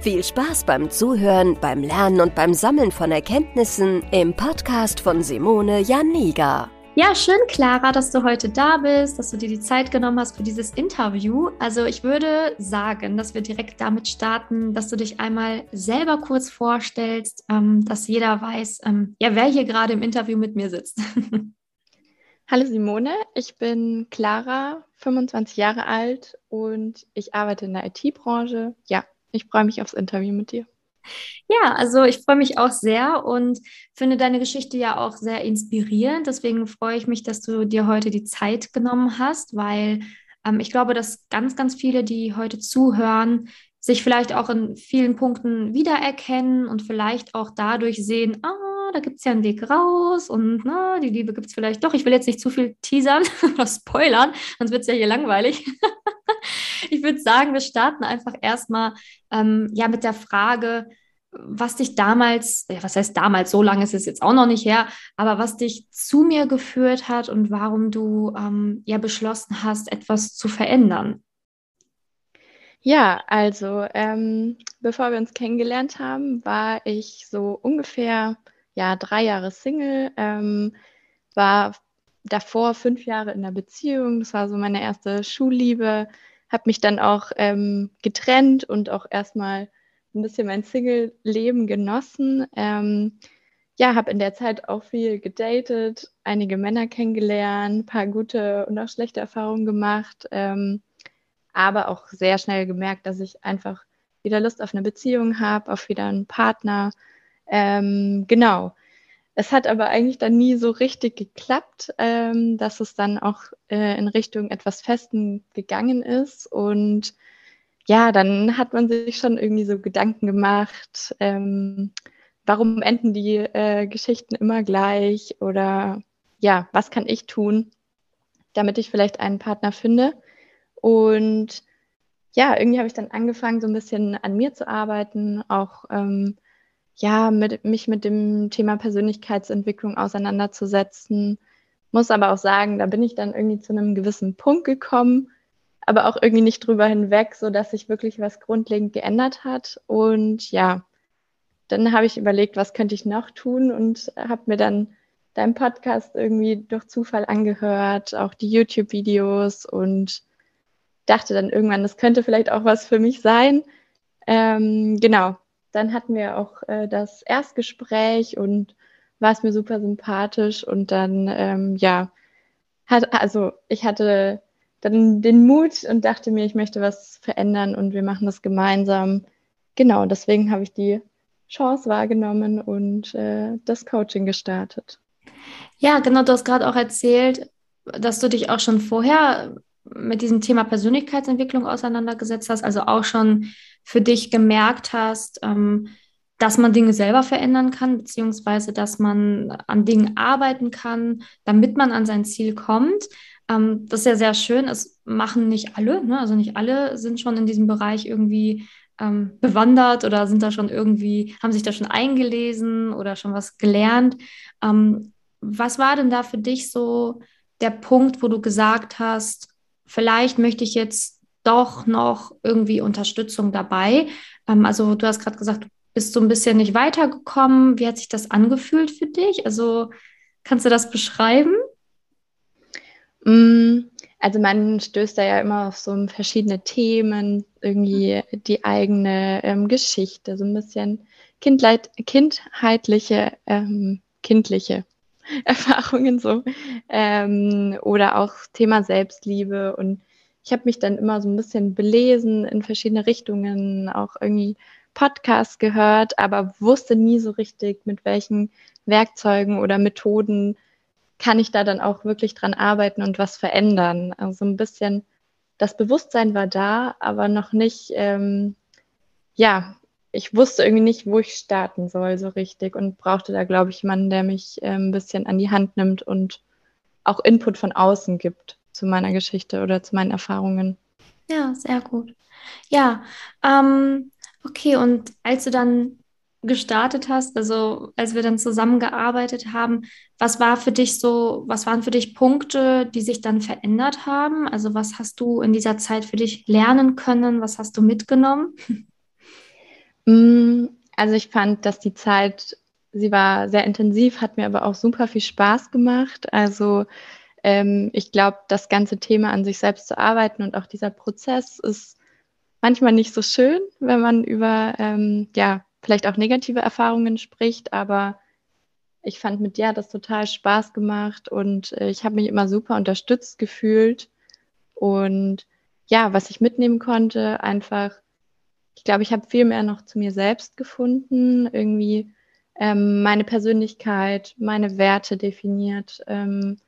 Viel Spaß beim Zuhören, beim Lernen und beim Sammeln von Erkenntnissen im Podcast von Simone Janiga. Ja, schön, Clara, dass du heute da bist, dass du dir die Zeit genommen hast für dieses Interview. Also ich würde sagen, dass wir direkt damit starten, dass du dich einmal selber kurz vorstellst, ähm, dass jeder weiß, ähm, ja, wer hier gerade im Interview mit mir sitzt. Hallo Simone, ich bin Clara, 25 Jahre alt und ich arbeite in der IT-Branche. Ja, ich freue mich aufs Interview mit dir. Ja, also ich freue mich auch sehr und finde deine Geschichte ja auch sehr inspirierend. Deswegen freue ich mich, dass du dir heute die Zeit genommen hast, weil ähm, ich glaube, dass ganz, ganz viele, die heute zuhören, sich vielleicht auch in vielen Punkten wiedererkennen und vielleicht auch dadurch sehen, ah, da gibt es ja einen Weg raus und na, die Liebe gibt es vielleicht doch. Ich will jetzt nicht zu viel teasern oder spoilern, sonst wird es ja hier langweilig. ich würde sagen, wir starten einfach erstmal ähm, ja, mit der Frage, was dich damals, ja, was heißt damals, so lange ist es jetzt auch noch nicht her, aber was dich zu mir geführt hat und warum du ähm, ja beschlossen hast, etwas zu verändern. Ja, also ähm, bevor wir uns kennengelernt haben, war ich so ungefähr ja drei Jahre Single, ähm, war davor fünf Jahre in einer Beziehung. Das war so meine erste Schulliebe habe mich dann auch ähm, getrennt und auch erstmal ein bisschen mein Single-Leben genossen. Ähm, ja, habe in der Zeit auch viel gedatet, einige Männer kennengelernt, ein paar gute und auch schlechte Erfahrungen gemacht, ähm, aber auch sehr schnell gemerkt, dass ich einfach wieder Lust auf eine Beziehung habe, auf wieder einen Partner. Ähm, genau. Es hat aber eigentlich dann nie so richtig geklappt, ähm, dass es dann auch äh, in Richtung etwas Festen gegangen ist. Und ja, dann hat man sich schon irgendwie so Gedanken gemacht, ähm, warum enden die äh, Geschichten immer gleich oder ja, was kann ich tun, damit ich vielleicht einen Partner finde. Und ja, irgendwie habe ich dann angefangen, so ein bisschen an mir zu arbeiten, auch ähm, ja, mit, mich mit dem Thema Persönlichkeitsentwicklung auseinanderzusetzen. Muss aber auch sagen, da bin ich dann irgendwie zu einem gewissen Punkt gekommen, aber auch irgendwie nicht drüber hinweg, so dass sich wirklich was grundlegend geändert hat. Und ja, dann habe ich überlegt, was könnte ich noch tun und habe mir dann deinen Podcast irgendwie durch Zufall angehört, auch die YouTube-Videos und dachte dann irgendwann, das könnte vielleicht auch was für mich sein. Ähm, genau, dann hatten wir auch äh, das Erstgespräch und war es mir super sympathisch und dann, ähm, ja, hat, also ich hatte dann den Mut und dachte mir, ich möchte was verändern und wir machen das gemeinsam. Genau, deswegen habe ich die Chance wahrgenommen und äh, das Coaching gestartet. Ja, genau, du hast gerade auch erzählt, dass du dich auch schon vorher mit diesem Thema Persönlichkeitsentwicklung auseinandergesetzt hast, also auch schon für dich gemerkt hast, ähm, dass man Dinge selber verändern kann, beziehungsweise dass man an Dingen arbeiten kann, damit man an sein Ziel kommt. Ähm, das ist ja sehr schön. Es machen nicht alle, ne? also nicht alle sind schon in diesem Bereich irgendwie ähm, bewandert oder sind da schon irgendwie, haben sich da schon eingelesen oder schon was gelernt. Ähm, was war denn da für dich so der Punkt, wo du gesagt hast, vielleicht möchte ich jetzt doch noch irgendwie Unterstützung dabei. Ähm, also du hast gerade gesagt, du bist so ein bisschen nicht weitergekommen. Wie hat sich das angefühlt für dich? Also kannst du das beschreiben? Mm, also man stößt da ja immer auf so verschiedene Themen, irgendwie die eigene ähm, Geschichte, so ein bisschen kindleit, kindheitliche, ähm, kindliche Erfahrungen so. Ähm, oder auch Thema Selbstliebe und ich habe mich dann immer so ein bisschen belesen in verschiedene Richtungen, auch irgendwie Podcasts gehört, aber wusste nie so richtig, mit welchen Werkzeugen oder Methoden kann ich da dann auch wirklich dran arbeiten und was verändern. Also ein bisschen das Bewusstsein war da, aber noch nicht, ähm, ja, ich wusste irgendwie nicht, wo ich starten soll so richtig und brauchte da, glaube ich, jemanden, der mich äh, ein bisschen an die Hand nimmt und auch Input von außen gibt zu meiner Geschichte oder zu meinen Erfahrungen. Ja, sehr gut. Ja, ähm, okay, und als du dann gestartet hast, also als wir dann zusammengearbeitet haben, was war für dich so, was waren für dich Punkte, die sich dann verändert haben? Also was hast du in dieser Zeit für dich lernen können? Was hast du mitgenommen? Mm, also ich fand, dass die Zeit, sie war sehr intensiv, hat mir aber auch super viel Spaß gemacht. Also ähm, ich glaube, das ganze Thema an sich selbst zu arbeiten und auch dieser Prozess ist manchmal nicht so schön, wenn man über ähm, ja vielleicht auch negative Erfahrungen spricht, aber ich fand mit dir das total Spaß gemacht und äh, ich habe mich immer super unterstützt gefühlt. Und ja, was ich mitnehmen konnte, einfach, ich glaube, ich habe viel mehr noch zu mir selbst gefunden, irgendwie ähm, meine Persönlichkeit, meine Werte definiert, ähm,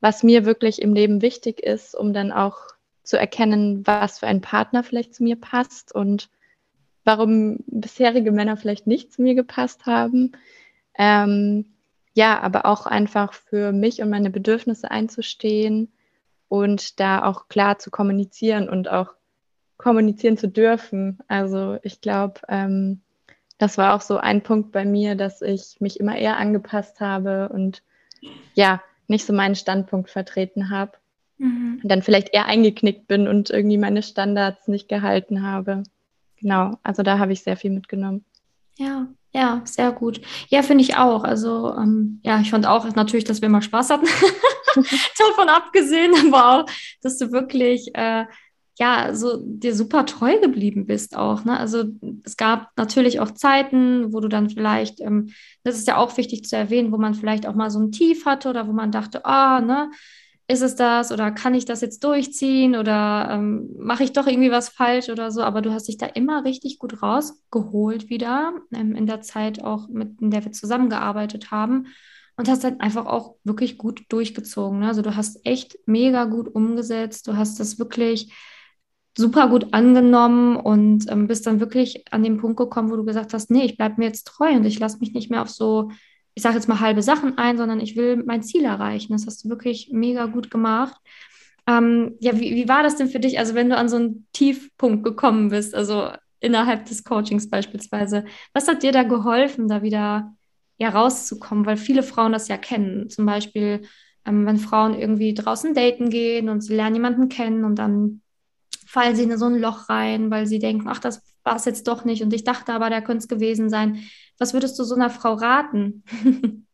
was mir wirklich im Leben wichtig ist, um dann auch zu erkennen, was für ein Partner vielleicht zu mir passt und warum bisherige Männer vielleicht nicht zu mir gepasst haben. Ähm, ja, aber auch einfach für mich und meine Bedürfnisse einzustehen und da auch klar zu kommunizieren und auch kommunizieren zu dürfen. Also ich glaube, ähm, das war auch so ein Punkt bei mir, dass ich mich immer eher angepasst habe und ja, nicht so meinen Standpunkt vertreten habe. Mhm. Und dann vielleicht eher eingeknickt bin und irgendwie meine Standards nicht gehalten habe genau, also da habe ich sehr viel mitgenommen. Ja, ja, sehr gut. Ja, finde ich auch. Also, ähm, ja, ich fand auch natürlich, dass wir mal Spaß hatten. Davon abgesehen, aber auch, dass du wirklich, äh, ja, so dir super treu geblieben bist auch. Ne? Also, es gab natürlich auch Zeiten, wo du dann vielleicht, ähm, das ist ja auch wichtig zu erwähnen, wo man vielleicht auch mal so ein Tief hatte oder wo man dachte, ah, ne, ist es das oder kann ich das jetzt durchziehen oder ähm, mache ich doch irgendwie was falsch oder so. Aber du hast dich da immer richtig gut rausgeholt wieder ähm, in der Zeit auch, mit in der wir zusammengearbeitet haben und hast dann einfach auch wirklich gut durchgezogen. Ne? Also du hast echt mega gut umgesetzt, du hast das wirklich super gut angenommen und ähm, bist dann wirklich an den Punkt gekommen, wo du gesagt hast, nee, ich bleibe mir jetzt treu und ich lasse mich nicht mehr auf so ich sage jetzt mal halbe Sachen ein, sondern ich will mein Ziel erreichen. Das hast du wirklich mega gut gemacht. Ähm, ja, wie, wie war das denn für dich, also wenn du an so einen Tiefpunkt gekommen bist, also innerhalb des Coachings beispielsweise, was hat dir da geholfen, da wieder ja, rauszukommen? Weil viele Frauen das ja kennen. Zum Beispiel, ähm, wenn Frauen irgendwie draußen daten gehen und sie lernen jemanden kennen und dann fallen sie in so ein Loch rein, weil sie denken, ach, das war es jetzt doch nicht und ich dachte aber, der könnte es gewesen sein. Was würdest du so einer Frau raten?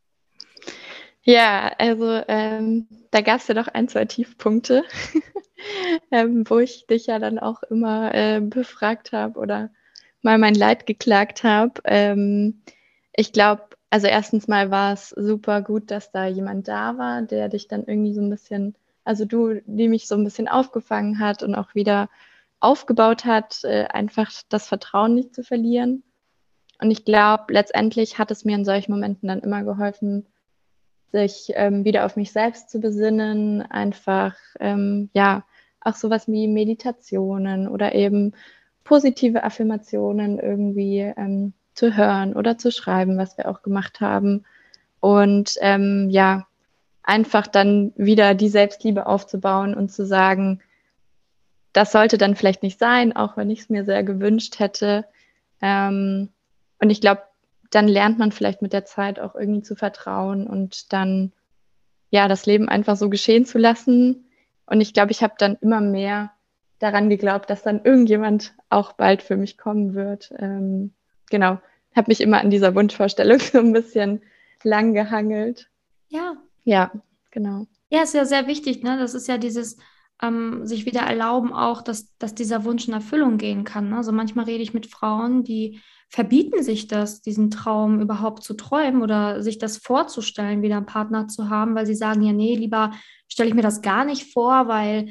ja, also ähm, da gab es ja doch ein, zwei Tiefpunkte, ähm, wo ich dich ja dann auch immer äh, befragt habe oder mal mein Leid geklagt habe. Ähm, ich glaube, also erstens mal war es super gut, dass da jemand da war, der dich dann irgendwie so ein bisschen, also du, die mich so ein bisschen aufgefangen hat und auch wieder aufgebaut hat, äh, einfach das Vertrauen nicht zu verlieren. Und ich glaube, letztendlich hat es mir in solchen Momenten dann immer geholfen, sich ähm, wieder auf mich selbst zu besinnen, einfach, ähm, ja, auch sowas wie Meditationen oder eben positive Affirmationen irgendwie ähm, zu hören oder zu schreiben, was wir auch gemacht haben. Und ähm, ja, einfach dann wieder die Selbstliebe aufzubauen und zu sagen, das sollte dann vielleicht nicht sein, auch wenn ich es mir sehr gewünscht hätte. Ähm, und ich glaube, dann lernt man vielleicht mit der Zeit auch irgendwie zu vertrauen und dann ja das Leben einfach so geschehen zu lassen. Und ich glaube, ich habe dann immer mehr daran geglaubt, dass dann irgendjemand auch bald für mich kommen wird. Ähm, genau, habe mich immer an dieser Wunschvorstellung so ein bisschen lang gehangelt. Ja. Ja, genau. Ja, ist ja sehr wichtig, ne? Das ist ja dieses ähm, sich wieder erlauben auch, dass, dass dieser Wunsch in Erfüllung gehen kann. Ne? Also manchmal rede ich mit Frauen, die verbieten sich das, diesen Traum überhaupt zu träumen oder sich das vorzustellen, wieder einen Partner zu haben, weil sie sagen, ja, nee, lieber stelle ich mir das gar nicht vor, weil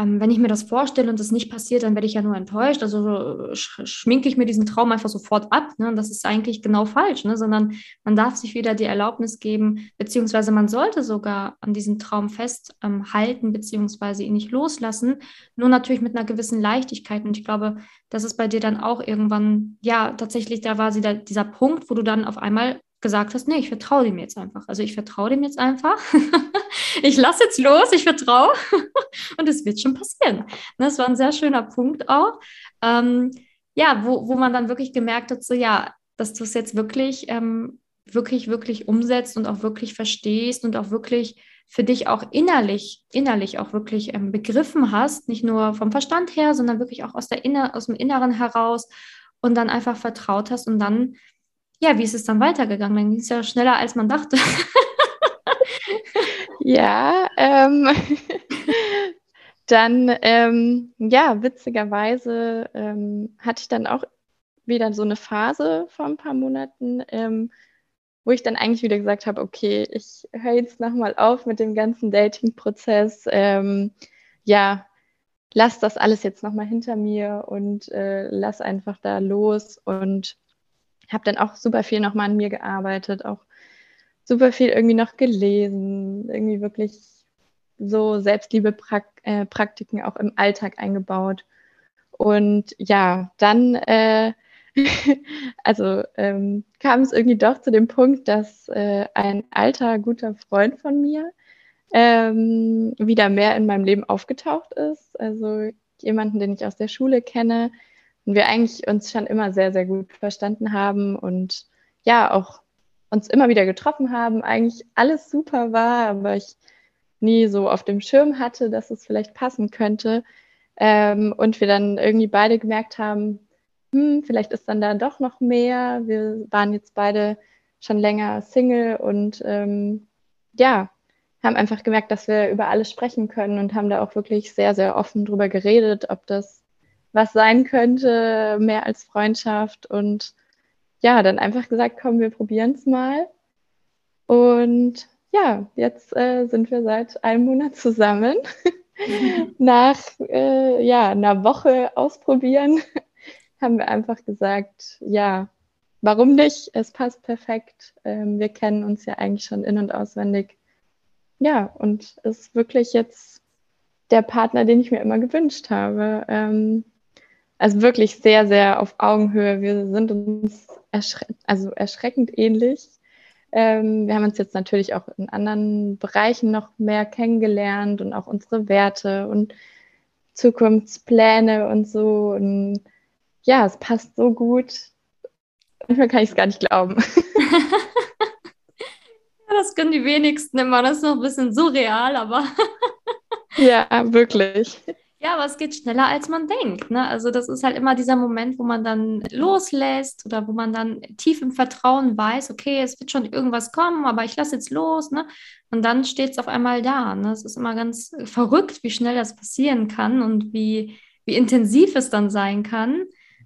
ähm, wenn ich mir das vorstelle und das nicht passiert, dann werde ich ja nur enttäuscht. Also sch schminke ich mir diesen Traum einfach sofort ab. Ne? Und das ist eigentlich genau falsch, ne? sondern man darf sich wieder die Erlaubnis geben, beziehungsweise man sollte sogar an diesem Traum festhalten, ähm, beziehungsweise ihn nicht loslassen. Nur natürlich mit einer gewissen Leichtigkeit. Und ich glaube, das ist bei dir dann auch irgendwann, ja, tatsächlich, da war sie da, dieser Punkt, wo du dann auf einmal gesagt hast, nee, ich vertraue dem jetzt einfach. Also ich vertraue dem jetzt einfach. ich lasse jetzt los, ich vertraue und es wird schon passieren. Das war ein sehr schöner Punkt auch. Ähm, ja, wo, wo man dann wirklich gemerkt hat, so ja, dass du es jetzt wirklich, ähm, wirklich, wirklich umsetzt und auch wirklich verstehst und auch wirklich für dich auch innerlich, innerlich auch wirklich ähm, begriffen hast, nicht nur vom Verstand her, sondern wirklich auch aus, der Inner aus dem Inneren heraus und dann einfach vertraut hast und dann ja, wie ist es dann weitergegangen? Dann ging es ja schneller, als man dachte. ja, ähm, dann, ähm, ja, witzigerweise ähm, hatte ich dann auch wieder so eine Phase vor ein paar Monaten, ähm, wo ich dann eigentlich wieder gesagt habe, okay, ich höre jetzt nochmal auf mit dem ganzen Dating-Prozess. Ähm, ja, lass das alles jetzt nochmal hinter mir und äh, lass einfach da los und habe dann auch super viel nochmal an mir gearbeitet, auch super viel irgendwie noch gelesen, irgendwie wirklich so Selbstliebe-Praktiken äh, auch im Alltag eingebaut. Und ja, dann, äh, also ähm, kam es irgendwie doch zu dem Punkt, dass äh, ein alter, guter Freund von mir ähm, wieder mehr in meinem Leben aufgetaucht ist. Also jemanden, den ich aus der Schule kenne, und wir eigentlich uns schon immer sehr, sehr gut verstanden haben und ja, auch uns immer wieder getroffen haben, eigentlich alles super war, aber ich nie so auf dem Schirm hatte, dass es vielleicht passen könnte. Ähm, und wir dann irgendwie beide gemerkt haben, hm, vielleicht ist dann da doch noch mehr. Wir waren jetzt beide schon länger Single und ähm, ja, haben einfach gemerkt, dass wir über alles sprechen können und haben da auch wirklich sehr, sehr offen drüber geredet, ob das was sein könnte, mehr als Freundschaft. Und ja, dann einfach gesagt, komm, wir probieren es mal. Und ja, jetzt äh, sind wir seit einem Monat zusammen. Nach äh, ja, einer Woche ausprobieren haben wir einfach gesagt, ja, warum nicht? Es passt perfekt. Ähm, wir kennen uns ja eigentlich schon in- und auswendig. Ja, und ist wirklich jetzt der Partner, den ich mir immer gewünscht habe. Ähm, also wirklich sehr, sehr auf Augenhöhe. Wir sind uns erschre also erschreckend ähnlich. Ähm, wir haben uns jetzt natürlich auch in anderen Bereichen noch mehr kennengelernt und auch unsere Werte und Zukunftspläne und so. Und ja, es passt so gut. Manchmal kann ich es gar nicht glauben. ja, das können die wenigsten immer. Das ist noch ein bisschen surreal, aber. ja, wirklich. Ja, aber es geht schneller, als man denkt. Ne? Also das ist halt immer dieser Moment, wo man dann loslässt oder wo man dann tief im Vertrauen weiß, okay, es wird schon irgendwas kommen, aber ich lasse jetzt los. Ne? Und dann steht es auf einmal da. Ne? Es ist immer ganz verrückt, wie schnell das passieren kann und wie, wie intensiv es dann sein kann,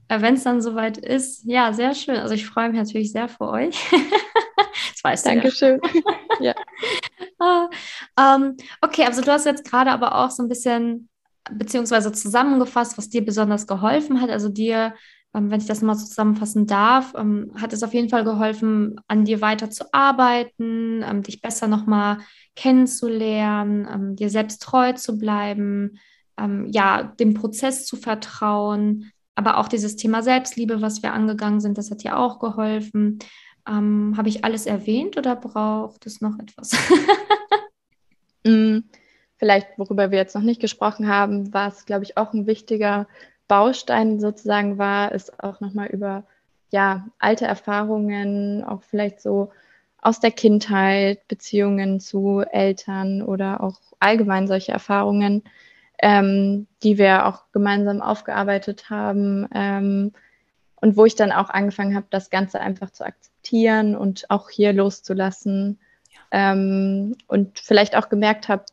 äh, wenn es dann soweit ist. Ja, sehr schön. Also ich freue mich natürlich sehr für euch. das weißt Dankeschön. du. Dankeschön. ja. ah, ähm, okay, also du hast jetzt gerade aber auch so ein bisschen beziehungsweise zusammengefasst, was dir besonders geholfen hat. Also dir, ähm, wenn ich das mal zusammenfassen darf, ähm, hat es auf jeden Fall geholfen, an dir weiter zu arbeiten, ähm, dich besser nochmal kennenzulernen, dir selbst treu zu bleiben, ja, dem Prozess zu vertrauen, aber auch dieses Thema Selbstliebe, was wir angegangen sind, das hat dir auch geholfen. Habe ich alles erwähnt oder braucht es noch etwas? mm vielleicht, worüber wir jetzt noch nicht gesprochen haben, was, glaube ich, auch ein wichtiger Baustein sozusagen war, ist auch nochmal über ja, alte Erfahrungen, auch vielleicht so aus der Kindheit, Beziehungen zu Eltern oder auch allgemein solche Erfahrungen, ähm, die wir auch gemeinsam aufgearbeitet haben ähm, und wo ich dann auch angefangen habe, das Ganze einfach zu akzeptieren und auch hier loszulassen ja. ähm, und vielleicht auch gemerkt habe,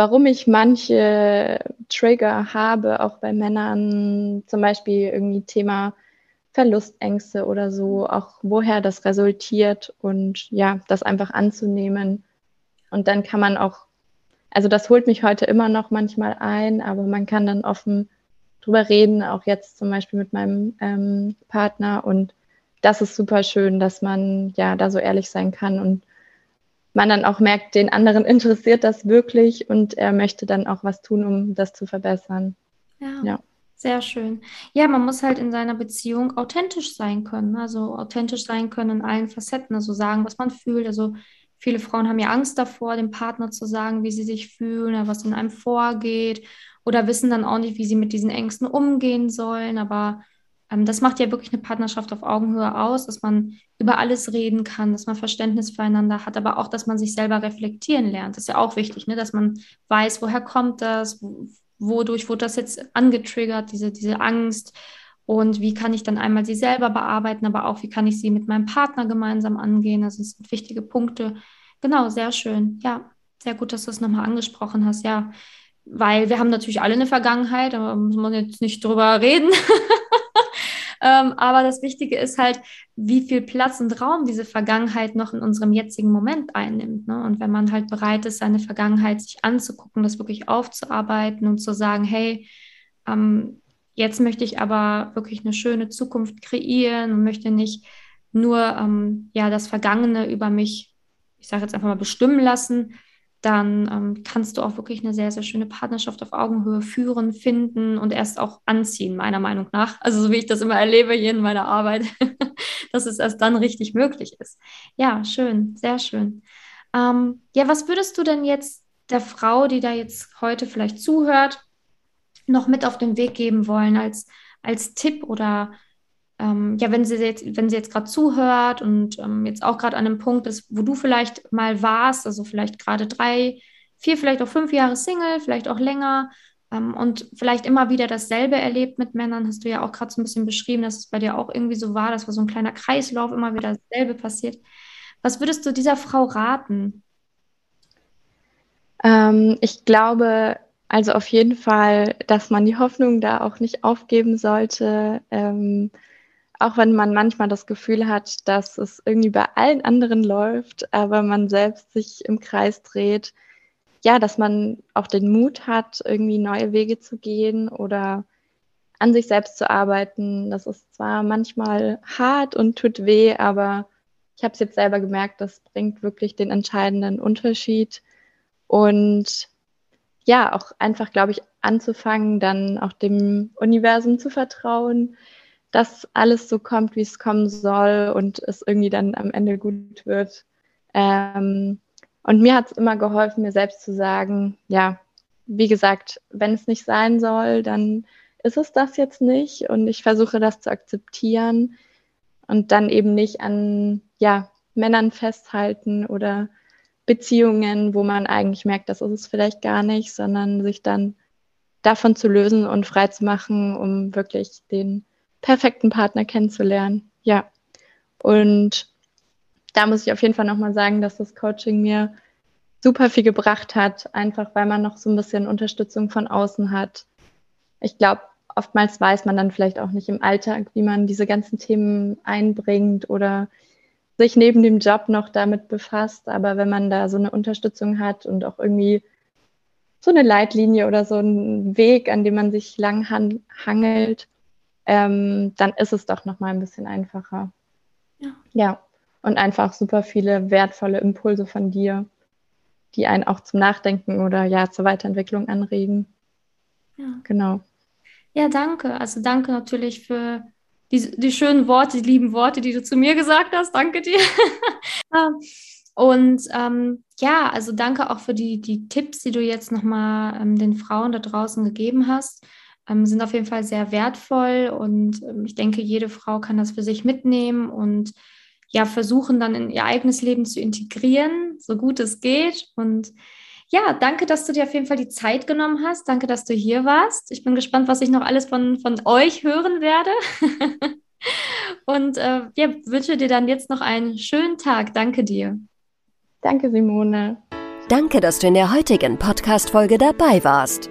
warum ich manche Trigger habe, auch bei Männern, zum Beispiel irgendwie Thema Verlustängste oder so, auch woher das resultiert und ja, das einfach anzunehmen. Und dann kann man auch also das holt mich heute immer noch manchmal ein, aber man kann dann offen drüber reden, auch jetzt zum Beispiel mit meinem ähm, Partner. Und das ist super schön, dass man ja da so ehrlich sein kann und man dann auch merkt, den anderen interessiert das wirklich und er möchte dann auch was tun, um das zu verbessern. Ja. ja. Sehr schön. Ja, man muss halt in seiner Beziehung authentisch sein können. Also authentisch sein können in allen Facetten. Also sagen, was man fühlt. Also viele Frauen haben ja Angst davor, dem Partner zu sagen, wie sie sich fühlen, was in einem vorgeht. Oder wissen dann auch nicht, wie sie mit diesen Ängsten umgehen sollen. Aber das macht ja wirklich eine Partnerschaft auf Augenhöhe aus, dass man über alles reden kann, dass man Verständnis füreinander hat, aber auch, dass man sich selber reflektieren lernt. Das ist ja auch wichtig, ne? dass man weiß, woher kommt das, wodurch wurde das jetzt angetriggert, diese, diese Angst und wie kann ich dann einmal sie selber bearbeiten, aber auch wie kann ich sie mit meinem Partner gemeinsam angehen. Das sind wichtige Punkte. Genau, sehr schön. Ja, sehr gut, dass du es nochmal angesprochen hast. Ja, weil wir haben natürlich alle eine Vergangenheit, aber muss man jetzt nicht drüber reden. Ähm, aber das Wichtige ist halt, wie viel Platz und Raum diese Vergangenheit noch in unserem jetzigen Moment einnimmt. Ne? Und wenn man halt bereit ist, seine Vergangenheit sich anzugucken, das wirklich aufzuarbeiten und zu sagen, hey, ähm, jetzt möchte ich aber wirklich eine schöne Zukunft kreieren und möchte nicht nur ähm, ja das Vergangene über mich, ich sage jetzt einfach mal bestimmen lassen, dann ähm, kannst du auch wirklich eine sehr, sehr schöne Partnerschaft auf Augenhöhe führen, finden und erst auch anziehen, meiner Meinung nach. Also so wie ich das immer erlebe hier in meiner Arbeit, dass es erst dann richtig möglich ist. Ja, schön, sehr schön. Ähm, ja, was würdest du denn jetzt der Frau, die da jetzt heute vielleicht zuhört, noch mit auf den Weg geben wollen als, als Tipp oder ähm, ja, wenn sie jetzt, wenn sie jetzt gerade zuhört und ähm, jetzt auch gerade an einem Punkt ist, wo du vielleicht mal warst, also vielleicht gerade drei, vier, vielleicht auch fünf Jahre Single, vielleicht auch länger ähm, und vielleicht immer wieder dasselbe erlebt mit Männern, hast du ja auch gerade so ein bisschen beschrieben, dass es bei dir auch irgendwie so war, dass war so ein kleiner Kreislauf, immer wieder dasselbe passiert. Was würdest du dieser Frau raten? Ähm, ich glaube, also auf jeden Fall, dass man die Hoffnung da auch nicht aufgeben sollte. Ähm, auch wenn man manchmal das Gefühl hat, dass es irgendwie bei allen anderen läuft, aber man selbst sich im Kreis dreht, ja, dass man auch den Mut hat, irgendwie neue Wege zu gehen oder an sich selbst zu arbeiten. Das ist zwar manchmal hart und tut weh, aber ich habe es jetzt selber gemerkt, das bringt wirklich den entscheidenden Unterschied. Und ja, auch einfach, glaube ich, anzufangen, dann auch dem Universum zu vertrauen, dass alles so kommt, wie es kommen soll und es irgendwie dann am Ende gut wird. Ähm, und mir hat es immer geholfen, mir selbst zu sagen, ja, wie gesagt, wenn es nicht sein soll, dann ist es das jetzt nicht und ich versuche das zu akzeptieren und dann eben nicht an ja, Männern festhalten oder Beziehungen, wo man eigentlich merkt, das ist es vielleicht gar nicht, sondern sich dann davon zu lösen und frei zu machen, um wirklich den perfekten Partner kennenzulernen. Ja. Und da muss ich auf jeden Fall nochmal sagen, dass das Coaching mir super viel gebracht hat, einfach weil man noch so ein bisschen Unterstützung von außen hat. Ich glaube, oftmals weiß man dann vielleicht auch nicht im Alltag, wie man diese ganzen Themen einbringt oder sich neben dem Job noch damit befasst. Aber wenn man da so eine Unterstützung hat und auch irgendwie so eine Leitlinie oder so einen Weg, an dem man sich lang hangelt, ähm, dann ist es doch noch mal ein bisschen einfacher. Ja. ja. Und einfach super viele wertvolle Impulse von dir, die einen auch zum Nachdenken oder ja zur Weiterentwicklung anregen. Ja. Genau. Ja, danke. Also danke natürlich für die, die schönen Worte, die lieben Worte, die du zu mir gesagt hast. Danke dir. Und ähm, ja, also danke auch für die, die Tipps, die du jetzt nochmal ähm, den Frauen da draußen gegeben hast ähm, sind auf jeden Fall sehr wertvoll und ähm, ich denke, jede Frau kann das für sich mitnehmen und ja, versuchen dann in ihr eigenes Leben zu integrieren, so gut es geht. Und ja, danke, dass du dir auf jeden Fall die Zeit genommen hast. Danke, dass du hier warst. Ich bin gespannt, was ich noch alles von, von euch hören werde. und äh, ja, wünsche dir dann jetzt noch einen schönen Tag. Danke dir. Danke, Simone. Danke, dass du in der heutigen Podcast-Folge dabei warst.